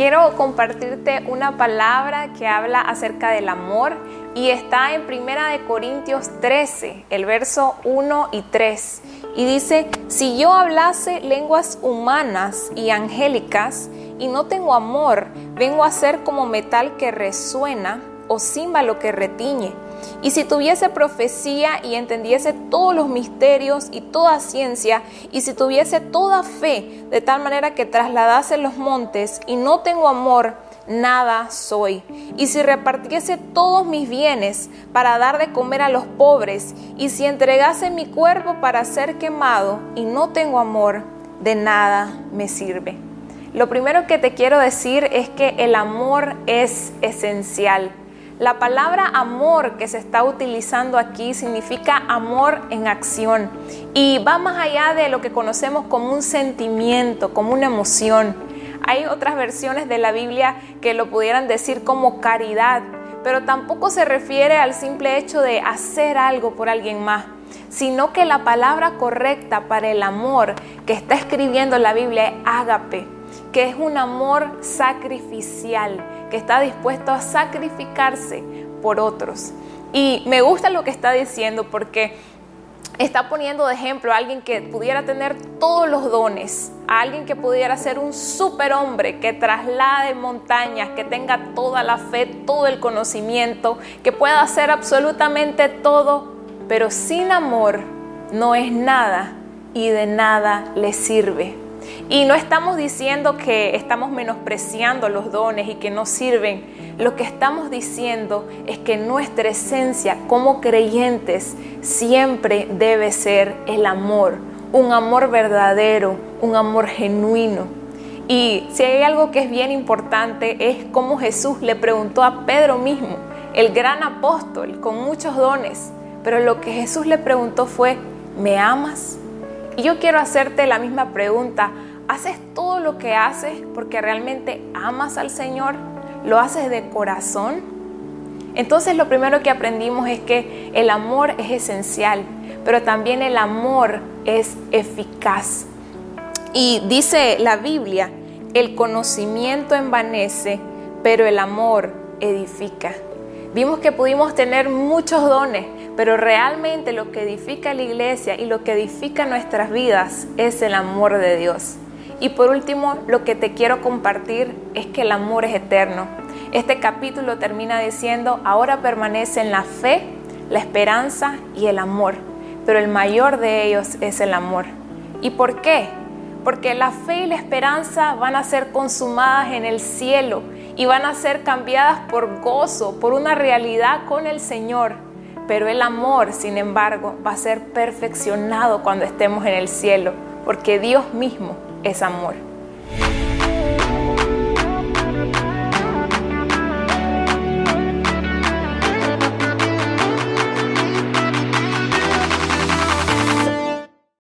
quiero compartirte una palabra que habla acerca del amor y está en Primera de Corintios 13, el verso 1 y 3. Y dice, si yo hablase lenguas humanas y angélicas y no tengo amor, vengo a ser como metal que resuena o címbalo que retiñe. Y si tuviese profecía y entendiese todos los misterios y toda ciencia, y si tuviese toda fe, de tal manera que trasladase los montes, y no tengo amor, nada soy. Y si repartiese todos mis bienes para dar de comer a los pobres, y si entregase mi cuerpo para ser quemado, y no tengo amor, de nada me sirve. Lo primero que te quiero decir es que el amor es esencial. La palabra amor que se está utilizando aquí significa amor en acción y va más allá de lo que conocemos como un sentimiento, como una emoción. Hay otras versiones de la Biblia que lo pudieran decir como caridad, pero tampoco se refiere al simple hecho de hacer algo por alguien más, sino que la palabra correcta para el amor que está escribiendo la Biblia es ágape, que es un amor sacrificial que está dispuesto a sacrificarse por otros. Y me gusta lo que está diciendo porque está poniendo de ejemplo a alguien que pudiera tener todos los dones, a alguien que pudiera ser un superhombre, que traslade montañas, que tenga toda la fe, todo el conocimiento, que pueda hacer absolutamente todo, pero sin amor no es nada y de nada le sirve. Y no estamos diciendo que estamos menospreciando los dones y que no sirven. Lo que estamos diciendo es que nuestra esencia como creyentes siempre debe ser el amor, un amor verdadero, un amor genuino. Y si hay algo que es bien importante es cómo Jesús le preguntó a Pedro mismo, el gran apóstol con muchos dones, pero lo que Jesús le preguntó fue, ¿me amas? Y yo quiero hacerte la misma pregunta. ¿Haces todo lo que haces porque realmente amas al Señor? ¿Lo haces de corazón? Entonces lo primero que aprendimos es que el amor es esencial, pero también el amor es eficaz. Y dice la Biblia, el conocimiento envanece, pero el amor edifica. Vimos que pudimos tener muchos dones, pero realmente lo que edifica la iglesia y lo que edifica nuestras vidas es el amor de Dios. Y por último, lo que te quiero compartir es que el amor es eterno. Este capítulo termina diciendo, ahora permanece en la fe, la esperanza y el amor, pero el mayor de ellos es el amor. ¿Y por qué? Porque la fe y la esperanza van a ser consumadas en el cielo y van a ser cambiadas por gozo, por una realidad con el Señor pero el amor, sin embargo, va a ser perfeccionado cuando estemos en el cielo, porque Dios mismo es amor.